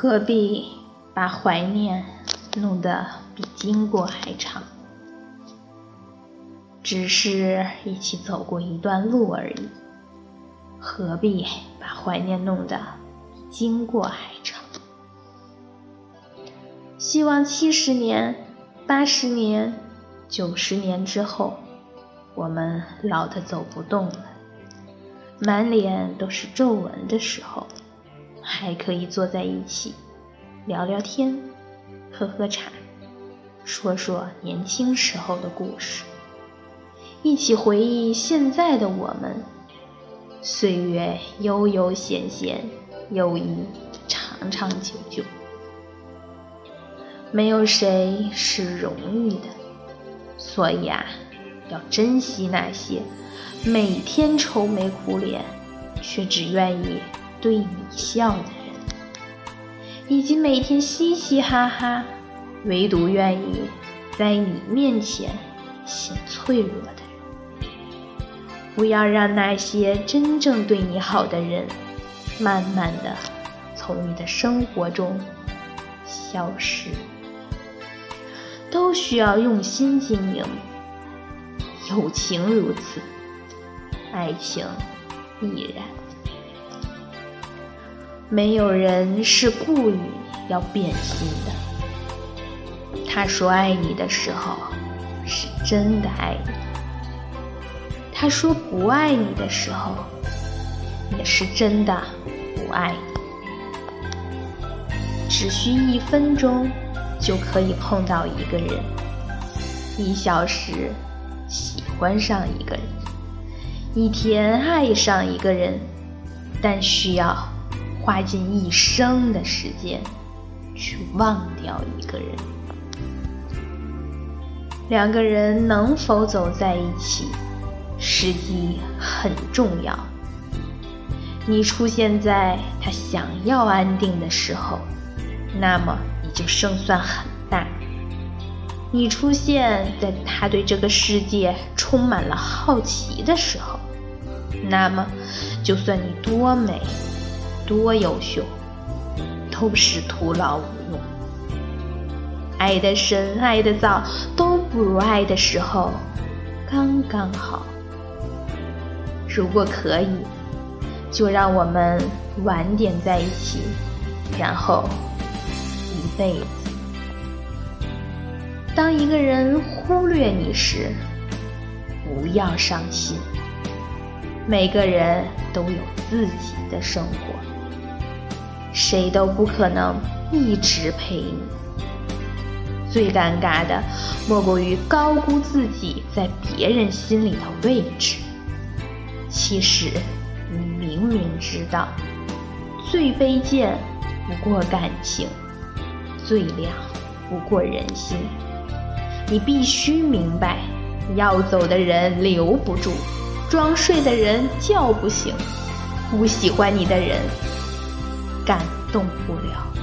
何必把怀念弄得比经过还长？只是一起走过一段路而已，何必把怀念弄得比经过还长？希望七十年、八十年、九十年之后，我们老的走不动了，满脸都是皱纹的时候。还可以坐在一起聊聊天，喝喝茶，说说年轻时候的故事，一起回忆现在的我们。岁月悠悠闲闲，友谊长长久久。没有谁是容易的，所以啊，要珍惜那些每天愁眉苦脸，却只愿意。对你笑的人，以及每天嘻嘻哈哈，唯独愿意在你面前显脆弱的人，不要让那些真正对你好的人，慢慢的从你的生活中消失。都需要用心经营，友情如此，爱情亦然。没有人是故意要变心的。他说爱你的时候，是真的爱你；他说不爱你的时候，也是真的不爱你。只需一分钟，就可以碰到一个人；一小时，喜欢上一个人；一天，爱上一个人。但需要。花尽一生的时间去忘掉一个人，两个人能否走在一起，时机很重要。你出现在他想要安定的时候，那么你就胜算很大；你出现在他对这个世界充满了好奇的时候，那么就算你多美。多优秀，都是徒劳无用。爱的深，爱的早，都不如爱的时候刚刚好。如果可以，就让我们晚点在一起，然后一辈子。当一个人忽略你时，不要伤心。每个人都有自己的生活。谁都不可能一直陪你。最尴尬的，莫过于高估自己在别人心里的位置。其实，你明明知道，最卑贱不过感情，最亮不过人心。你必须明白，要走的人留不住，装睡的人叫不醒，不喜欢你的人。感动不了。